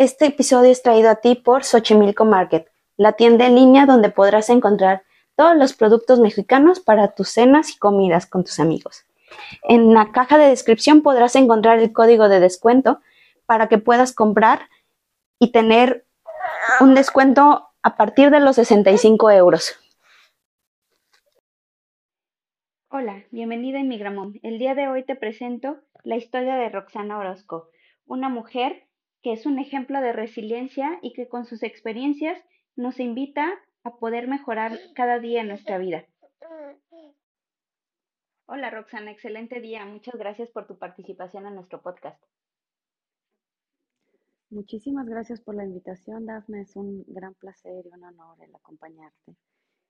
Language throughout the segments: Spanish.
Este episodio es traído a ti por Xochimilco Market, la tienda en línea donde podrás encontrar todos los productos mexicanos para tus cenas y comidas con tus amigos. En la caja de descripción podrás encontrar el código de descuento para que puedas comprar y tener un descuento a partir de los 65 euros. Hola, bienvenida a Migramom. El día de hoy te presento la historia de Roxana Orozco, una mujer que es un ejemplo de resiliencia y que con sus experiencias nos invita a poder mejorar cada día en nuestra vida. Hola Roxana, excelente día. Muchas gracias por tu participación en nuestro podcast. Muchísimas gracias por la invitación, Dafne. Es un gran placer y un honor el acompañarte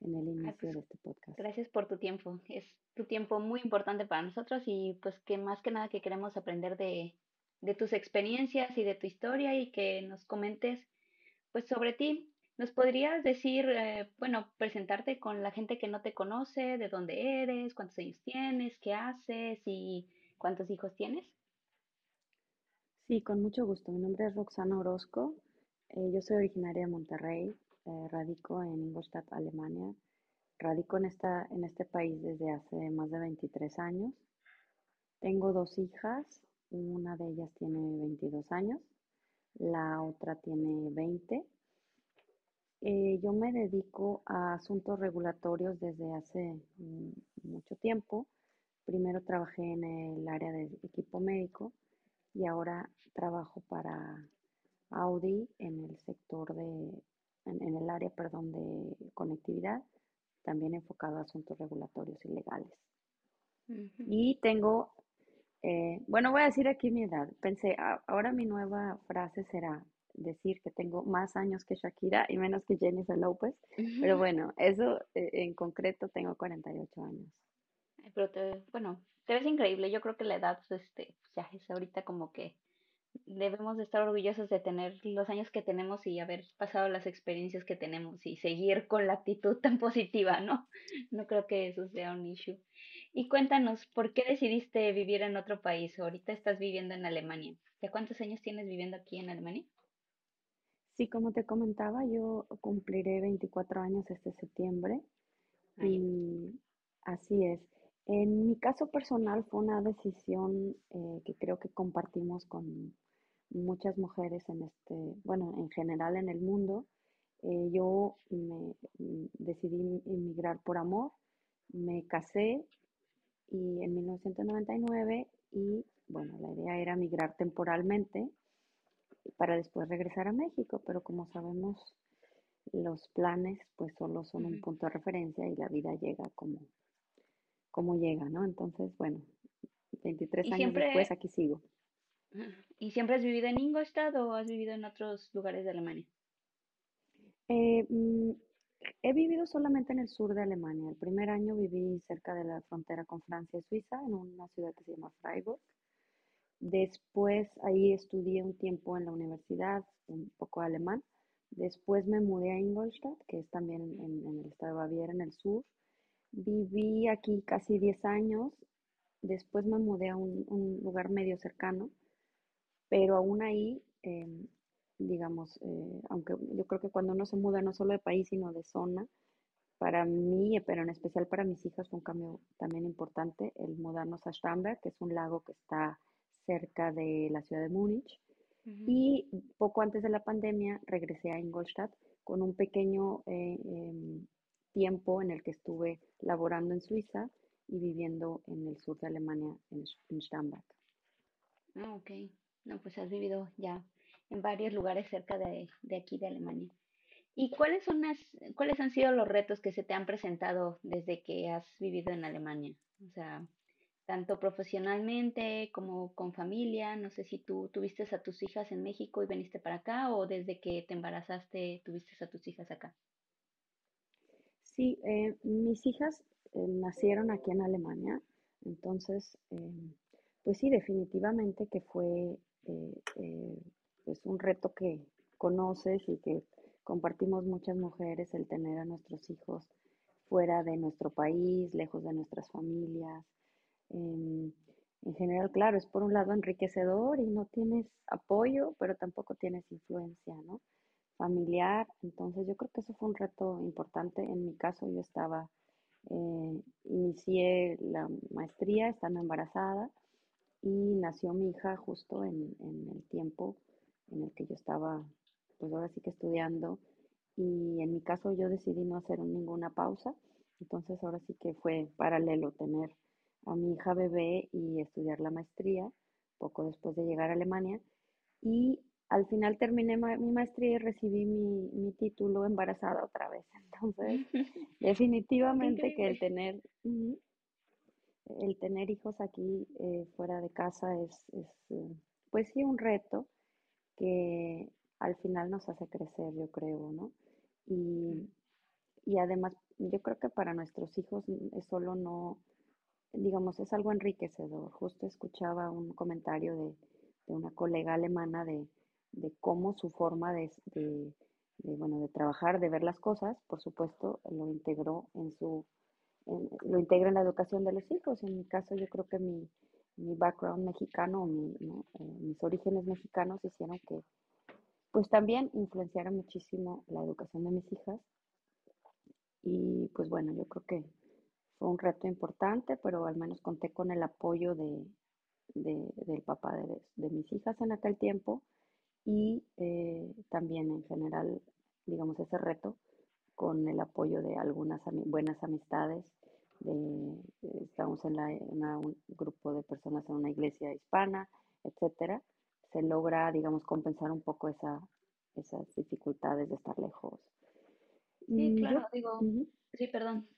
en el inicio de este podcast. Gracias por tu tiempo. Es tu tiempo muy importante para nosotros y pues que más que nada que queremos aprender de, de tus experiencias y de tu historia y que nos comentes pues sobre ti. ¿Nos podrías decir, eh, bueno, presentarte con la gente que no te conoce, de dónde eres, cuántos años tienes, qué haces y cuántos hijos tienes? Sí, con mucho gusto. Mi nombre es Roxana Orozco. Eh, yo soy originaria de Monterrey, eh, radico en Ingolstadt, Alemania. Radico en, esta, en este país desde hace más de 23 años. Tengo dos hijas, una de ellas tiene 22 años, la otra tiene 20. Eh, yo me dedico a asuntos regulatorios desde hace mm, mucho tiempo. Primero trabajé en el área de equipo médico y ahora trabajo para Audi en el sector de, en, el área, perdón, de conectividad, también enfocado a asuntos regulatorios y legales. Y tengo eh, bueno, voy a decir aquí mi edad. Pensé, ahora mi nueva frase será decir que tengo más años que Shakira y menos que Jennifer López. Pero bueno, eso eh, en concreto tengo 48 años. Pero te, bueno, te ves increíble. Yo creo que la edad, este, ya es ahorita como que debemos de estar orgullosos de tener los años que tenemos y haber pasado las experiencias que tenemos y seguir con la actitud tan positiva, ¿no? No creo que eso sea un issue. Y cuéntanos, ¿por qué decidiste vivir en otro país? Ahorita estás viviendo en Alemania. ¿Ya cuántos años tienes viviendo aquí en Alemania? Sí, como te comentaba, yo cumpliré 24 años este septiembre. Y así es. En mi caso personal fue una decisión eh, que creo que compartimos con muchas mujeres en este, bueno, en general en el mundo. Eh, yo me mm, decidí emigrar por amor, me casé y en 1999 y bueno, la idea era migrar temporalmente para después regresar a México, pero como sabemos, los planes pues solo son un punto de referencia y la vida llega como, como llega, ¿no? Entonces, bueno, 23 años después aquí sigo. ¿Y siempre has vivido en Ingolstadt o has vivido en otros lugares de Alemania? Eh, mm, He vivido solamente en el sur de Alemania. El primer año viví cerca de la frontera con Francia y Suiza, en una ciudad que se llama Freiburg. Después ahí estudié un tiempo en la universidad, un poco alemán. Después me mudé a Ingolstadt, que es también en, el estado de Baviera, en el sur. Viví aquí casi 10 años. Después me mudé a un, lugar medio cercano, pero aún ahí em, digamos, eh, aunque yo creo que cuando uno se muda no solo de país, sino de zona, para mí, pero en especial para mis hijas, fue un cambio también importante el mudarnos a Starnberg, que es un lago que está cerca de la ciudad de Múnich. Y poco antes de la pandemia regresé a Ingolstadt con un pequeño eh, em, tiempo en el que estuve laborando en Suiza y viviendo en el sur de Alemania, en, en Starnberg. Ah, ok. No, pues has vivido ya en varios lugares cerca de, aquí de Alemania. ¿Y cuáles son las, cuáles han sido los retos que se te han presentado desde que has vivido en Alemania? O sea, tanto profesionalmente como con familia. No sé si tú tuviste a tus hijas en México y viniste para acá o desde que te embarazaste tuviste a tus hijas acá. Sí, eh, mis hijas eh, nacieron aquí en Alemania, entonces, eh, pues sí, definitivamente que fue es un reto que conoces y que compartimos muchas mujeres el tener a nuestros hijos fuera de nuestro país, lejos de nuestras familias. Em, en general, claro, es por un lado enriquecedor y no tienes apoyo, pero tampoco tienes influencia, ¿no? Familiar. Entonces yo creo que eso fue un reto importante. En mi caso yo estaba, eh, inicié la maestría estando embarazada y nació mi hija justo en, en el tiempo en el que yo estaba, pues ahora sí que estudiando. Y en mi caso yo decidí no hacer ninguna pausa. Entonces ahora sí que fue paralelo tener a mi hija bebé y estudiar la maestría, poco después de llegar a Alemania. Y al final terminé mi maestría y recibí mi, mi, título embarazada otra vez. Entonces, definitivamente que el tener, el tener hijos aquí eh, fuera de casa es, es, eh, pues sí, un reto que al final nos hace crecer, yo creo, ¿no? Y, y además, yo creo que para nuestros hijos es solo no, digamos, es algo enriquecedor. Justo escuchaba un comentario de, de una colega alemana de, de, cómo su forma de, de, bueno, de trabajar, de ver las cosas, por supuesto, lo integró en su, lo integra en la educación de los hijos. En mi caso, yo creo que mi, mi background mexicano, eh, mis orígenes mexicanos hicieron que, pues también influenciara muchísimo la educación de mis hijas. Y pues bueno, yo creo que fue un reto importante, pero al menos conté con el apoyo de, de del papá de, de, mis hijas en aquel tiempo y eh, también en general, digamos, ese reto con el apoyo de algunas ami buenas amistades. De, estamos en, la, en una, un grupo de personas en una iglesia hispana, etcétera. Se logra, digamos, compensar un poco esa, esas dificultades de estar lejos. Sí, claro, yo, uh digo, -huh. sí, perdón.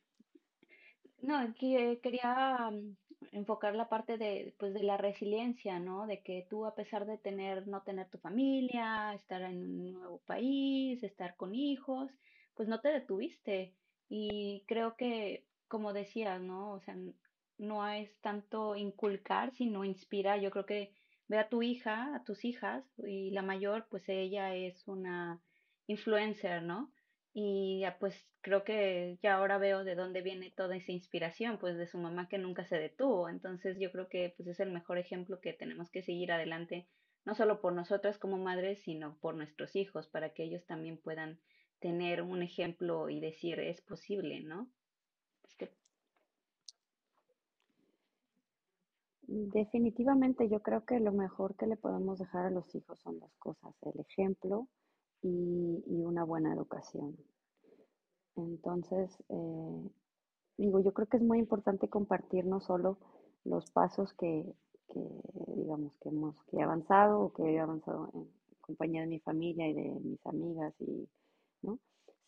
No, aquí eh, quería mm, enfocar la parte de, pues, de la resiliencia, ¿no? De que tú, a pesar de tener, no tener tu familia, estar en un nuevo país, estar con hijos, pues no te detuviste. Y creo que, como decías, ¿no? O sea, no es tanto inculcar, sino inspirar. Yo creo que ve a tu hija, a tus hijas, y la mayor, pues ella es una influencer, ¿no? Y ya pues creo que ya ahora veo de dónde viene toda esa inspiración, pues de su mamá que nunca se detuvo. Entonces yo creo que pues es el mejor ejemplo que tenemos que seguir adelante, no solo por nosotras como madres, sino por nuestros hijos, para que ellos también puedan tener un ejemplo y decir es posible, ¿no? Definitivamente yo creo que lo mejor que le podemos dejar a los hijos son dos cosas, el ejemplo y, una buena educación. Entonces, eh, digo, yo creo que es muy importante compartir no solo los pasos que, que, digamos, que hemos que he avanzado o que he avanzado en compañía de mi familia y de mis amigas y, ¿no?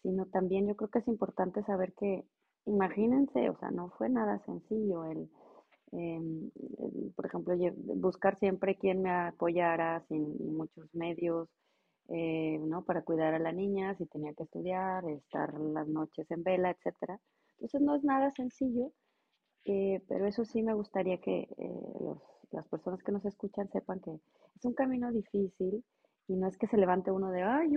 Sino también yo creo que es importante saber que, imagínense, o sea, no fue nada sencillo el, el, por ejemplo, buscar siempre quien me apoyara sin muchos medios, eh, ¿no? Para cuidar a la niña, si tenía que estudiar, estar las noches en vela, etcétera. Entonces no es nada sencillo, eh, pero eso sí me gustaría que eh, los, las personas que nos escuchan sepan que es un camino difícil y no es que se levante uno de, ay,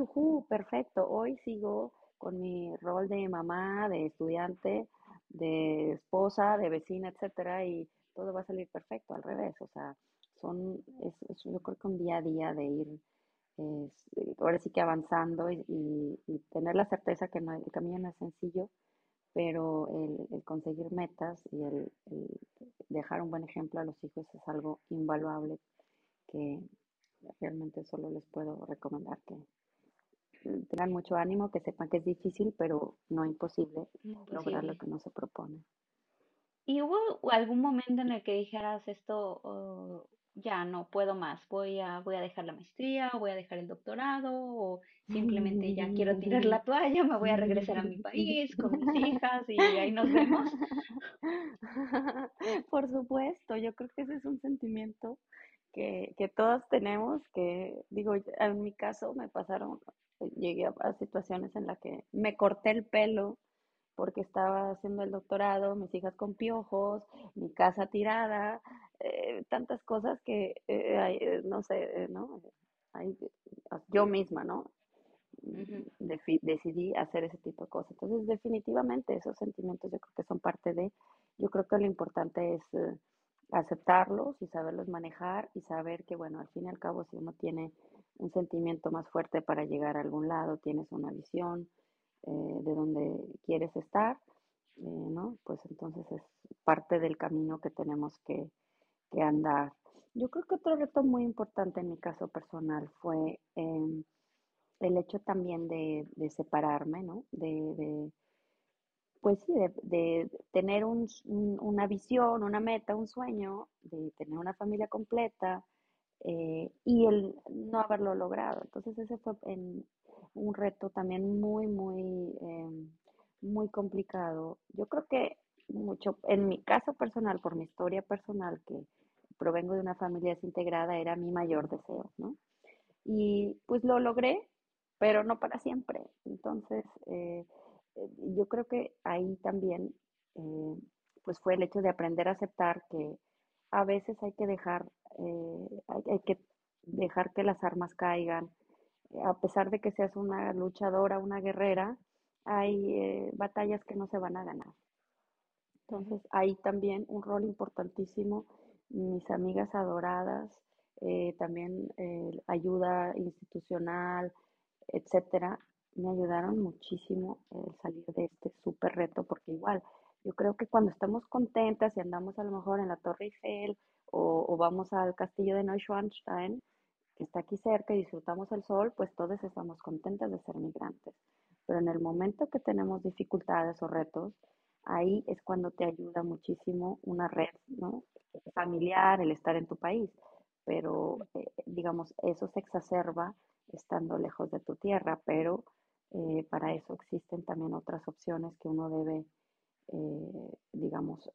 perfecto, hoy sigo con mi rol de mamá, de estudiante, de esposa, de vecina, etcétera, y todo va a salir perfecto, al revés, o sea, son, es, es yo creo que un día a día de ir es, ahora sí que avanzando y, y, y, tener la certeza que no, el camino no es sencillo, pero el, el conseguir metas y el, el, dejar un buen ejemplo a los hijos es algo invaluable que realmente solo les puedo recomendar que tengan mucho ánimo, que sepan que es difícil, pero no imposible lograr lo que no se propone. ¿Y hubo algún momento en el que dijeras esto, oh, ya no puedo más, voy a, voy a dejar la maestría, voy a dejar el doctorado, o simplemente ya quiero tirar la toalla, me voy a regresar a mi país con mis hijas y ahí nos vemos? Por supuesto, yo creo que ese es un sentimiento que, que tenemos, que digo, en mi caso me pasaron, llegué a, a situaciones en las que me corté el pelo porque estaba haciendo el doctorado, mis hijas con piojos, mi casa tirada, eh, tantas cosas que, eh, no sé, eh, ¿no? Hay, yo misma, ¿no? Decidí hacer ese tipo de cosas. Entonces, definitivamente esos sentimientos yo creo que son parte de, yo creo que lo importante es eh, aceptarlos y saberlos manejar y saber que, bueno, al fin y al cabo, si uno tiene un sentimiento más fuerte para llegar a algún lado, tienes una visión eh, de donde quieres estar, eh, ¿no? Pues entonces es parte del camino que tenemos que, que andar. Yo creo que otro reto muy importante en mi caso personal fue eh, el hecho también de, de separarme, ¿no? De, de, pues sí, de, de tener un- una visión, una meta, un sueño, de tener una familia completa eh, y el no haberlo logrado. Entonces ese fue en- un reto también muy, muy, eh, muy complicado. Yo creo que mucho, en mi caso personal, por mi historia personal, que provengo de una familia desintegrada, era mi mayor deseo, ¿no? Y pues lo logré, pero no para siempre. Entonces, eh, eh, yo creo que ahí también, eh, pues fue el hecho de aprender a aceptar que a veces hay que dejar, eh, hay, hay que dejar que las armas caigan. A pesar de que seas una luchadora, una guerrera, hay eh, batallas que no se van a ganar. Entonces, ahí también un rol importantísimo, mis amigas adoradas, eh, también eh, ayuda institucional, etcétera, me ayudaron muchísimo el salir de este súper reto, porque igual, yo creo que cuando estamos contentas y andamos a lo mejor en la Torre Eiffel o, o vamos al castillo de Neuschwanstein, que está aquí cerca y disfrutamos el sol, pues todos estamos contentas de ser migrantes. Pero en el momento que tenemos dificultades o retos, ahí es cuando te ayuda muchísimo una red, ¿no? familiar, el estar en tu país. Pero, eh, digamos, eso se exacerba estando lejos de tu tierra, pero eh, para eso existen también otras opciones que uno debe, eh, digamos,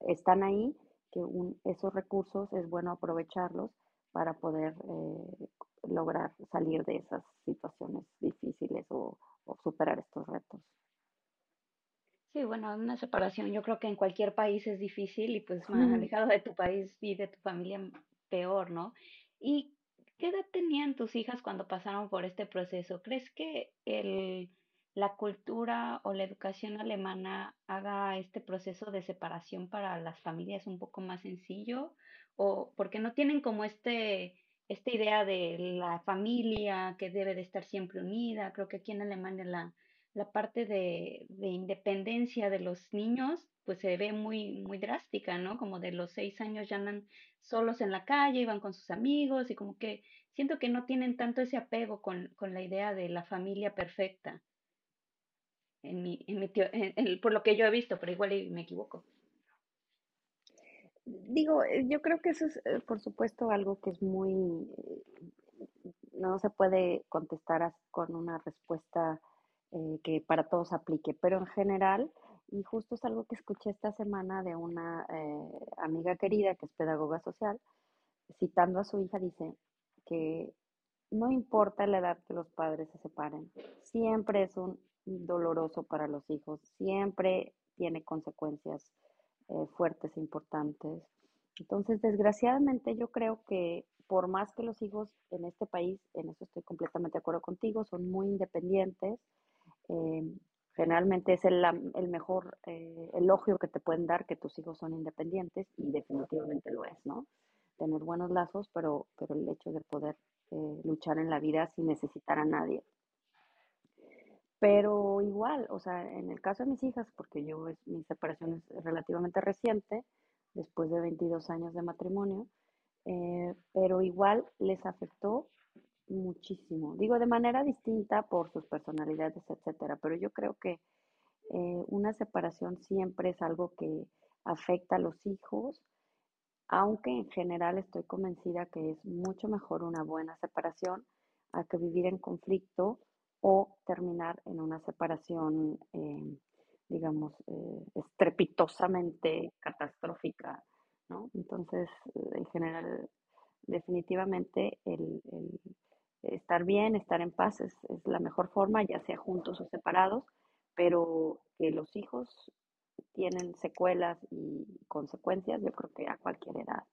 están ahí, que un, esos recursos es bueno aprovecharlos para poder eh, lograr salir de esas situaciones difíciles o, o superar estos retos. Sí, bueno, una separación yo creo que en cualquier país es difícil y pues más alejado de tu país y de tu familia peor, ¿no? ¿Y qué edad tenían tus hijas cuando pasaron por este proceso? ¿Crees que el, la cultura o la educación alemana haga este proceso de separación para las familias un poco más sencillo? ¿O porque no tienen como este, esta idea de la familia que debe de estar siempre unida? Creo que aquí en Alemania la la parte de, de independencia de los niños, pues se ve muy, muy drástica, ¿no? Como de los seis años ya andan solos en la calle, iban con sus amigos y como que siento que no tienen tanto ese apego con, con la idea de la familia perfecta, en mi, en mi teo- en- en- por lo que yo he visto, pero igual me equivoco. Digo, eh, yo creo que eso es, eh, por supuesto, algo que es muy, no se puede contestar con una respuesta eh, que para todos aplique, pero en general, y justo es algo que escuché esta semana de una amiga querida que es pedagoga social, citando a su hija, dice que no importa la edad que los padres se separen, siempre es un doloroso para los hijos, siempre tiene consecuencias eh, fuertes e importantes. Entonces, desgraciadamente, yo creo que por más que los hijos en este país, en eso estoy completamente de acuerdo contigo, son muy independientes, eh, generalmente es el, el mejor eh, elogio que te pueden dar que tus hijos son independientes y definitivamente lo es, ¿no? Tener buenos lazos, pero, pero el hecho de poder luchar en la vida sin necesitar a nadie. Pero igual, o sea, en el caso de mis hijas, porque yo, mi separación es relativamente reciente, después de 22 años de matrimonio, eh, pero igual les afectó muchísimo. Digo, de manera distinta por sus personalidades, etcétera, pero yo creo que eh, una separación siempre es algo que afecta a los hijos, aunque en general estoy convencida que es mucho mejor una buena separación a que vivir en conflicto o terminar en una separación, eh, digamos, eh, estrepitosamente catastrófica, ¿no? Entonces, eh, en general, definitivamente el, el estar bien, estar en paz es, es la mejor forma, ya sea juntos o separados, pero que los hijos tienen secuelas y consecuencias, yo creo que a cualquier edad.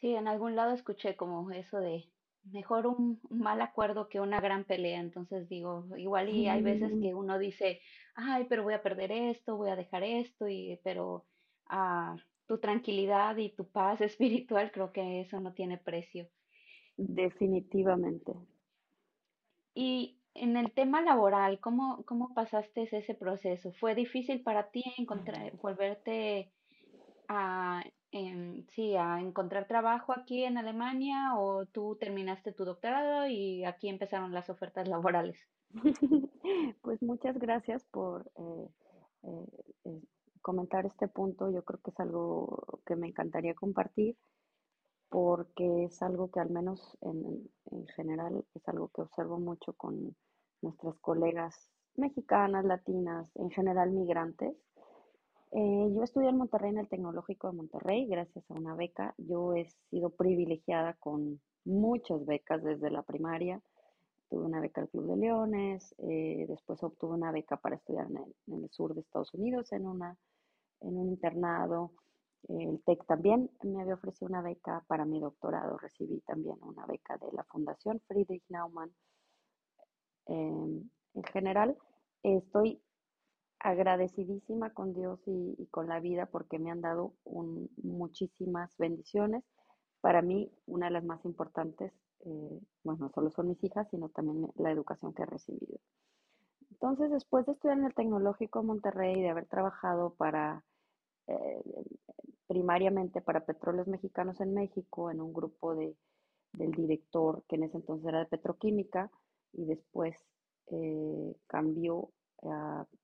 Sí, en algún lado escuché como eso de mejor un, un mal acuerdo que una gran pelea. Entonces digo, igual y hay veces que uno dice, ay, pero voy a perder esto, voy a dejar esto, y, pero ah, tu tranquilidad y tu paz espiritual, creo que eso no tiene precio. Definitivamente. Y en el tema laboral, ¿cómo, cómo pasaste ese proceso? ¿Fue difícil para ti encontrar, volverte a, em, sí, a encontrar trabajo aquí en Alemania o tú terminaste tu doctorado y aquí empezaron las ofertas laborales? Pues muchas gracias por eh, eh, eh, comentar este punto. Yo creo que es algo que me encantaría compartir porque es algo que al menos en, en general es algo que observo mucho con nuestras colegas mexicanas, latinas, en general migrantes. Eh, yo estudié en Monterrey, en el Tecnológico de Monterrey, gracias a una beca. Yo he sido privilegiada con muchas becas desde la primaria. Tuve una beca al Club de Leones, eh, después obtuve una beca para estudiar en el, en el sur de Estados Unidos, en, una, en un internado. El TEC también me había ofrecido una beca para mi doctorado. Recibí también una beca de la Fundación Friedrich Naumann. Eh, en general, estoy agradecidísima con Dios y, y, con la vida porque me han dado un, muchísimas bendiciones. Para mí, una de las más importantes, eh, bueno, no solo son mis hijas, sino también la educación que he recibido. Entonces, después de estudiar en el Tecnológico Monterrey, de haber trabajado para, eh, primariamente para Petróleos Mexicanos en México, en un grupo de, del director que en ese entonces era de petroquímica, y después eh, cambió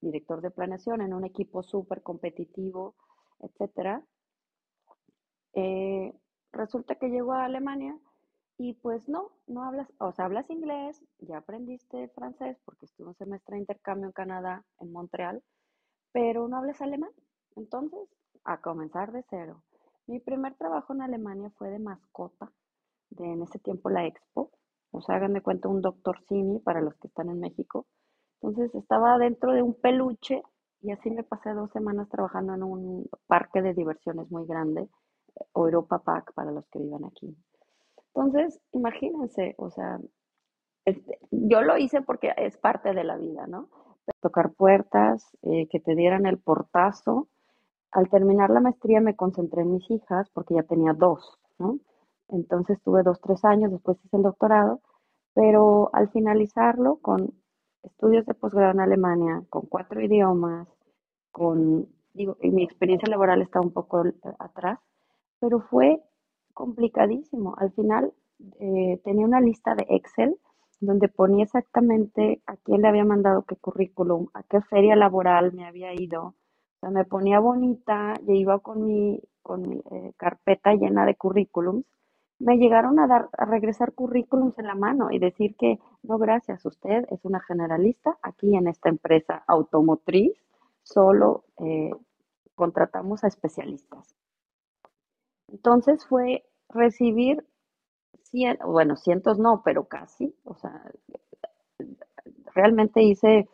director de planeación en un equipo súper competitivo, etcétera. Eh, resulta que llegó a Alemania y pues no, no hablas, o sea, hablas inglés, ya aprendiste francés porque estuve un semestre de intercambio en Canadá, en Montreal, pero no hablas alemán. Entonces, a comenzar de cero. Mi primer trabajo en Alemania fue de mascota, de en ese tiempo la Expo. O sea, hagan de cuenta un doctor Simi para los que están en México. Entonces estaba dentro de un peluche y así me pasé dos semanas trabajando en un parque de diversiones muy grande, Europa Park para los que vivan aquí. Entonces, imagínense, o sea, este, yo lo hice porque es parte de la vida, ¿no? Tocar puertas, eh, que te dieran el portazo. Al terminar la maestría me concentré en mis hijas porque ya tenía dos, ¿no? Entonces tuve dos, tres años, después hice el doctorado, pero al finalizarlo con estudios de posgrado en Alemania, con cuatro idiomas, con, digo, mi experiencia laboral está un poco atrás, pero fue complicadísimo. Al final eh, tenía una lista de Excel donde ponía exactamente a quién le había mandado qué currículum, a qué feria laboral me había ido. O sea, me ponía bonita, y iba con mi, con eh, carpeta llena de currículums me llegaron a dar, a regresar currículums en la mano y decir que no, gracias, usted es una generalista aquí en esta empresa automotriz, solo eh, contratamos a especialistas. Entonces fue recibir, cien, bueno, cientos no, pero casi, o sea, realmente hice,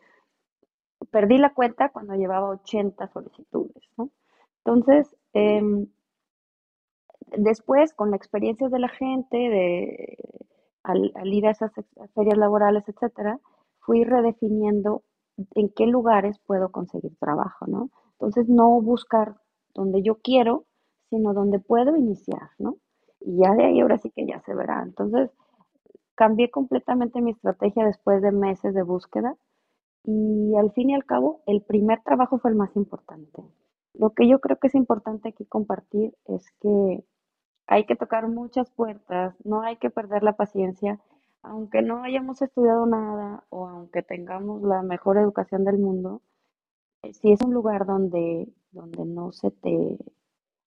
perdí la cuenta cuando llevaba 80 solicitudes. Entonces, eh, después, con la experiencia de la gente, de, al, al ir a esas ferias laborales, etcétera, fui redefiniendo en qué lugares puedo conseguir trabajo, ¿no? Entonces, no buscar donde yo quiero, sino donde puedo iniciar, ¿no? Y ya de ahí ahora sí que ya se verá. Entonces, cambié completamente mi estrategia después de meses de búsqueda y al fin y al cabo, el primer trabajo fue el más importante. Lo que yo creo que es importante aquí compartir es que hay que tocar muchas puertas, no hay que perder la paciencia, aunque no hayamos estudiado nada o aunque tengamos la mejor educación del mundo, eh, si es un lugar donde, donde no se te,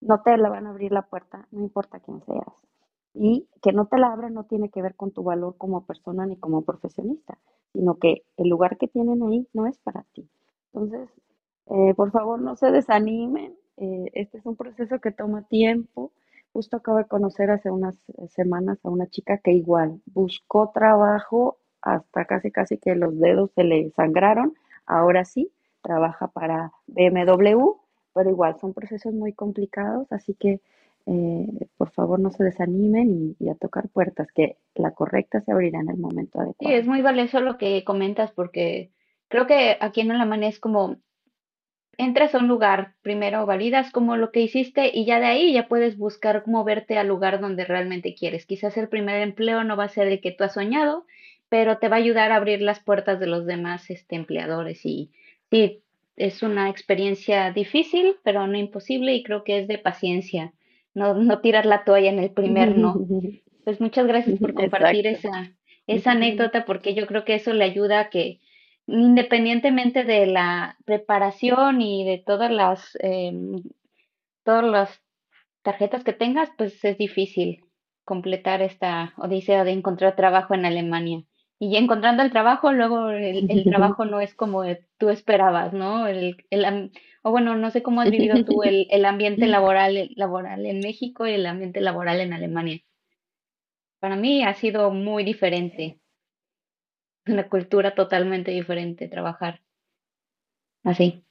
no te la van a abrir la puerta, no importa quién seas. Y que no te la abran no tiene que ver con tu valor como persona ni como profesionista, sino que el lugar que tienen ahí no es para ti. Entonces, eh, por favor, no se desanimen. Eh, este es un proceso que toma tiempo Justo acabo de conocer hace unas semanas a una chica que igual buscó trabajo hasta casi casi que los dedos se le sangraron. Ahora sí, trabaja para BMW, pero igual son procesos muy complicados, así que eh, por favor no se desanimen y, y a tocar puertas, que la correcta se abrirá en el momento Sí, es adecuado. muy valioso lo que comentas porque creo que aquí en Alemania es como entras a un lugar, primero validas como lo que hiciste y ya de ahí ya puedes buscar moverte al lugar donde realmente quieres. Quizás el primer empleo no va a ser el que tú has soñado, pero te va a ayudar a abrir las puertas de los demás este, empleadores y sí, es una experiencia difícil, pero no imposible y creo que es de paciencia, no, no tirar la toalla en el primer no. Pues muchas gracias por compartir Exacto. esa, esa anécdota porque yo creo que eso le ayuda a que independientemente de la preparación y de todas las, em, todas las tarjetas que tengas, pues es difícil completar esta odisea de encontrar trabajo en Alemania. Y encontrando el trabajo, luego el, el trabajo no es como tú esperabas, ¿no? El, el, o bueno, no sé cómo has vivido tú el, el ambiente laboral, laboral en México y el ambiente laboral en Alemania. Para mí ha sido muy diferente, una cultura totalmente diferente trabajar así.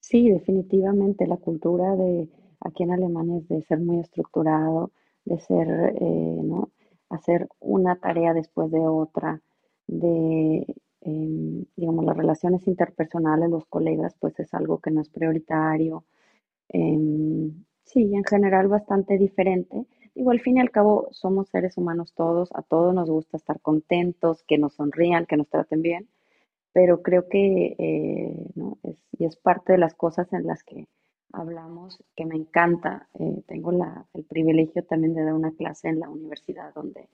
Sí, definitivamente la cultura de aquí en Alemania es de ser muy estructurado, de ser, eh, ¿no? Hacer una tarea después de otra, de, em, digamos, las relaciones interpersonales, los colegas, pues es algo que no es prioritario. Em, sí, en general bastante diferente. Digo, al fin y al cabo somos seres humanos todos, a todos nos gusta estar contentos, que nos sonrían, que nos traten bien pero creo que eh, ¿no? es, y es parte de las cosas en las que hablamos, que me encanta. Eh, tengo la, el privilegio también de dar una clase en la universidad donde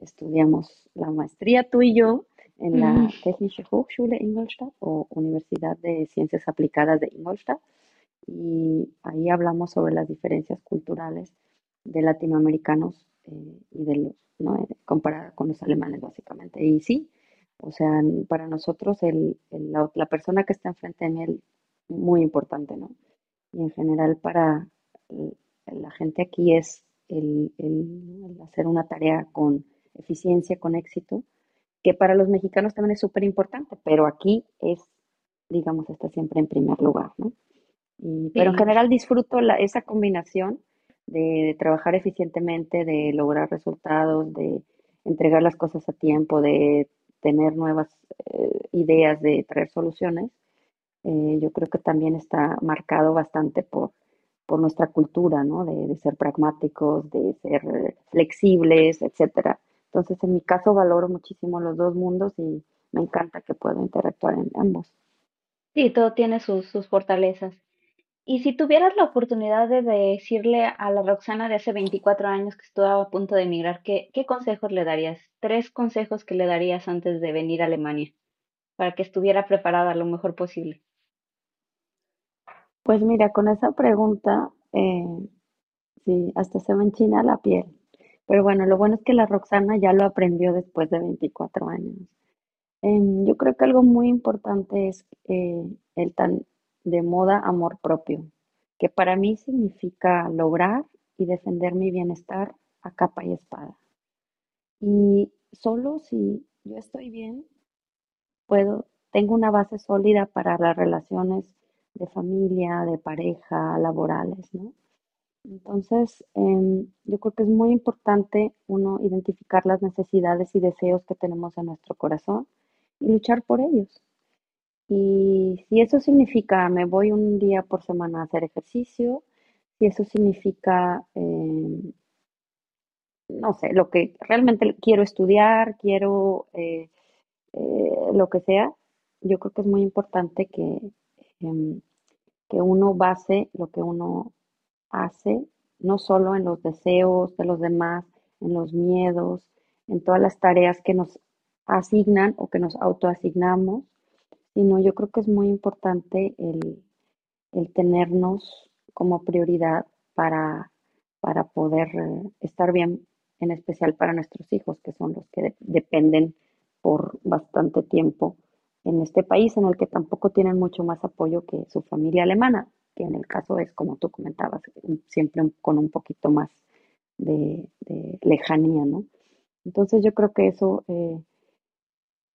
estudiamos la maestría tú y yo en Mm, la Technische Hochschule Ingolstadt o Universidad de Ciencias Aplicadas de Ingolstadt y ahí hablamos sobre las diferencias culturales de latinoamericanos eh, y de los, ¿no? Eh, comparada con los alemanes básicamente. Y sí, o sea, para nosotros el, el- la, la persona que está enfrente de él, muy importante, ¿no? Y en general para el- la gente aquí es el, hacer una tarea con eficiencia, con éxito, que para los mexicanos también es súper importante, pero aquí es, digamos, está siempre en primer lugar, ¿no? Y, pero en general disfruto la, esa combinación de, trabajar eficientemente, de lograr resultados, de entregar las cosas a tiempo, de tener nuevas eh, ideas, de traer soluciones. Eh, yo creo que también está marcado bastante por, por nuestra cultura, ¿no? De, ser pragmáticos, de ser flexibles, etcétera. Entonces, en mi caso, valoro muchísimo los dos mundos y me encanta que puedo interactuar en ambos. sí, todo tiene sus, sus fortalezas. Y si tuvieras la oportunidad de decirle a la Roxana de hace 24 años que estuvo a punto de emigrar, ¿qué, qué consejos le darías? Tres consejos que le darías antes de venir a Alemania para que estuviera preparada lo mejor posible. Pues mira, con esa pregunta, eh, sí, hasta se me enchina la piel. Pero bueno, lo bueno es que la Roxana ya lo aprendió después de 24 años. Em, yo creo que algo muy importante es eh, el tan de moda amor propio, que para mí significa lograr y defender mi bienestar a capa y espada. Y solo si yo estoy bien, puedo, tengo una base sólida para las relaciones de familia, de pareja, laborales, ¿no? Entonces, em, yo creo que es muy importante uno identificar las necesidades y deseos que tenemos en nuestro corazón y luchar por ellos. Y si eso significa me voy un día por semana a hacer ejercicio, si eso significa, em, no sé, lo que realmente quiero estudiar, quiero eh, eh, lo que sea, yo creo que es muy importante que, em, que uno base lo que uno hace, no solo en los deseos de los demás, en los miedos, en todas las tareas que nos asignan o que nos autoasignamos, sino yo creo que es muy importante el, el tenernos como prioridad para, para poder eh, estar bien, en especial para nuestros hijos, que son los que de- dependen por bastante tiempo en este país en el que tampoco tienen mucho más apoyo que su familia alemana, que en el caso es, como tú comentabas, siempre con un poquito más de, de lejanía, ¿no? Entonces yo creo que eso, eh,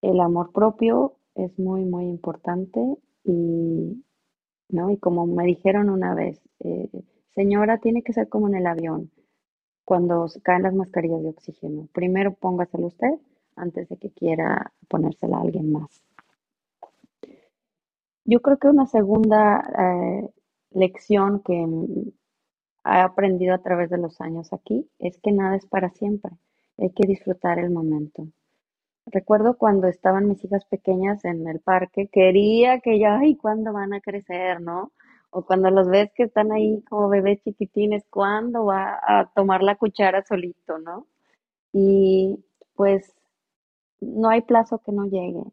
el amor propio es muy, muy importante y, ¿no? Y como me dijeron una vez, eh, señora, tiene que ser como en el avión, cuando caen las mascarillas de oxígeno. Primero póngasela usted antes de que quiera ponérsela a alguien más. Yo creo que una segunda eh, lección que he aprendido a través de los años aquí es que nada es para siempre. Hay que disfrutar el momento. Recuerdo cuando estaban mis hijas pequeñas en el parque, quería que ya, ay, ¿cuándo van a crecer, no? O cuando los ves que están ahí como bebés chiquitines, ¿cuándo va a tomar la cuchara solito, no? Y pues no hay plazo que no llegue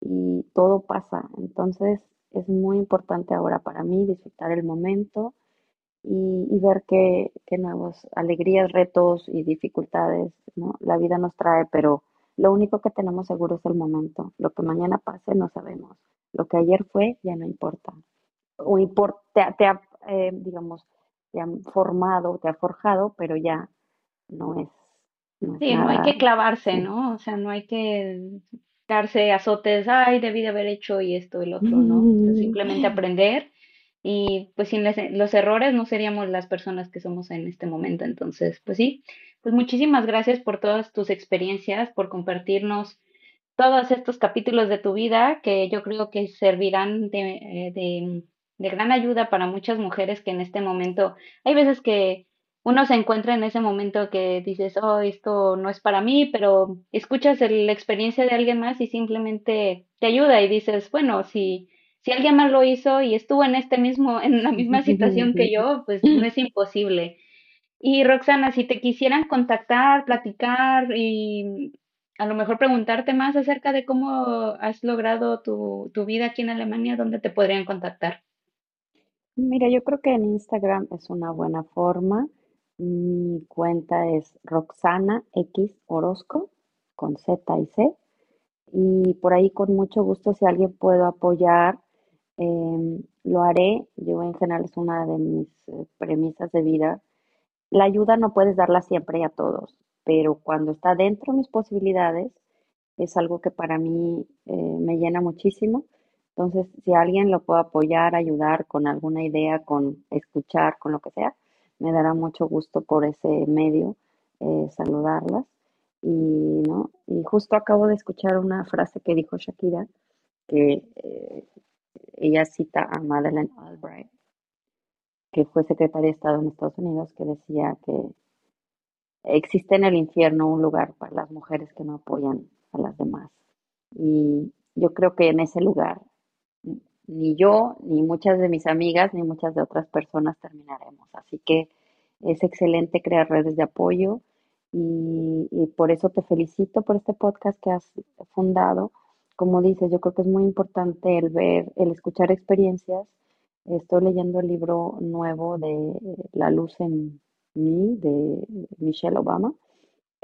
y todo pasa. Entonces es muy importante ahora para mí disfrutar el momento y, ver qué, qué alegrías, retos y dificultades la vida nos trae, pero lo único que tenemos seguro es el momento. Lo que mañana pase no sabemos. Lo que ayer fue ya no importa. O importa, te, ha, eh, digamos, te han formado, te ha forjado, pero ya no es. sí, no hay que clavarse, ¿no? O sea, no hay que darse azotes, ay, debí de haber hecho y esto y lo otro, ¿no? simplemente aprender y pues sin los errores no seríamos las personas que somos en este momento. Entonces, pues sí, pues muchísimas gracias por todas tus experiencias, por compartirnos todos estos capítulos de tu vida que yo creo que servirán de, eh, de, de gran ayuda para muchas mujeres que en este momento hay veces que uno se encuentra en ese momento que dices, oh, esto no es para mí, pero escuchas la experiencia de alguien más y simplemente te ayuda y dices, bueno, si, si alguien más lo hizo y estuvo en este mismo, en la misma situación que yo, pues no es imposible. Y Roxana, si te quisieran contactar, platicar y a lo mejor preguntarte más acerca de cómo has logrado tu, tu vida aquí en Alemania, ¿dónde te podrían contactar? Mira, yo creo que en Instagram es una buena forma. Mi cuenta es Roxana X Orozco con Z y C. Y por ahí con mucho gusto, si alguien puedo apoyar, em, lo haré. Yo en general es una de mis eh, premisas de vida. La ayuda no puedes darla siempre a todos, pero cuando está dentro de mis posibilidades, es algo que para mí eh, me llena muchísimo. Entonces, si alguien lo puede apoyar, ayudar con alguna idea, con escuchar, con lo que sea, me dará mucho gusto por ese medio eh, saludarlas. Y, ¿no? y justo acabo de escuchar una frase que dijo Shakira, que eh, ella cita a Madeleine Albright, que fue secretaria de Estado en Estados Unidos, que decía que existe en el infierno un lugar para las mujeres que no apoyan a las demás. Y yo creo que en ese lugar ni yo, ni muchas de mis amigas, ni muchas de otras personas terminaremos. Así que es excelente crear redes de apoyo y, por eso te felicito por este podcast que has fundado. Como dices, yo creo que es muy importante el ver, el escuchar experiencias. Estoy leyendo el libro nuevo de La luz en mí, de Michelle Obama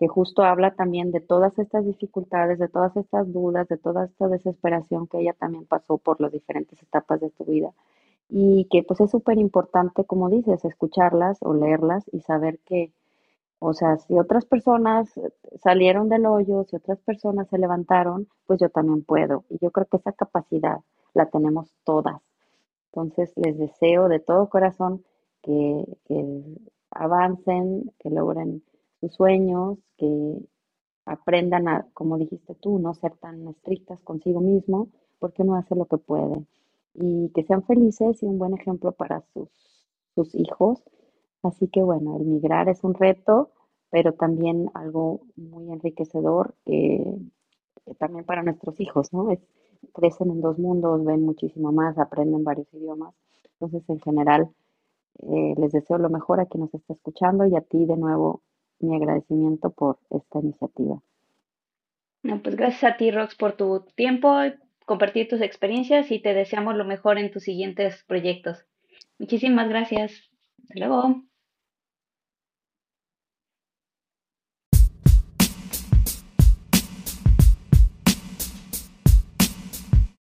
que justo habla también de todas estas dificultades, de todas estas dudas, de toda esta desesperación que ella también pasó por las diferentes etapas de su vida. Y que pues es súper importante, como dices, escucharlas o leerlas y saber que, o sea, si otras personas salieron del hoyo, si otras personas se levantaron, pues yo también puedo. Y yo creo que esa capacidad la tenemos todas. Entonces les deseo de todo corazón que, que avancen, que logren sus sueños, que aprendan a, como dijiste tú, no ser tan estrictas consigo mismo, porque uno hace lo que puede. Y que sean felices y un buen ejemplo para sus, sus hijos. Así que bueno, el migrar es un reto, pero también algo muy enriquecedor eh, también para nuestros hijos, ¿no? Es, crecen en dos mundos, ven muchísimo más, aprenden varios idiomas. Entonces, en general, eh, les deseo lo mejor a quien nos está escuchando y a ti de nuevo mi agradecimiento por esta iniciativa. No, pues gracias a ti, Rox, por tu tiempo, compartir tus experiencias y te deseamos lo mejor en tus siguientes proyectos. Muchísimas gracias. Hasta luego.